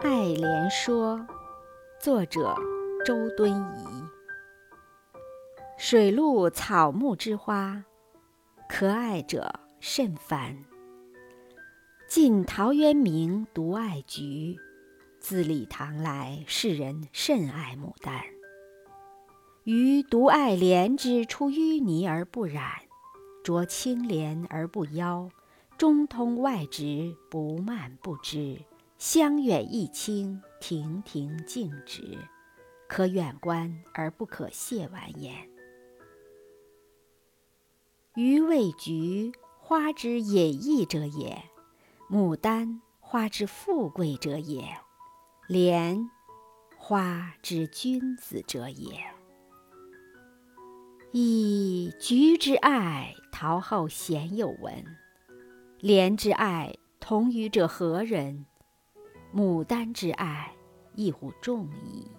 爱莲说》，作者周敦颐。水陆草木之花，可爱者甚蕃。晋陶渊明独爱菊，自李唐来，世人甚爱牡丹。余独爱莲之出淤泥而不染，濯清涟而不妖，中通外直，不蔓不枝，香远益清，亭亭净植，可远观而不可亵玩焉。予谓菊花之隐逸者也，牡丹花之富贵者也，莲花之君子者也。噫！菊之爱，陶后鲜有闻。莲之爱，同予者何人？牡丹之爱，亦乎众矣。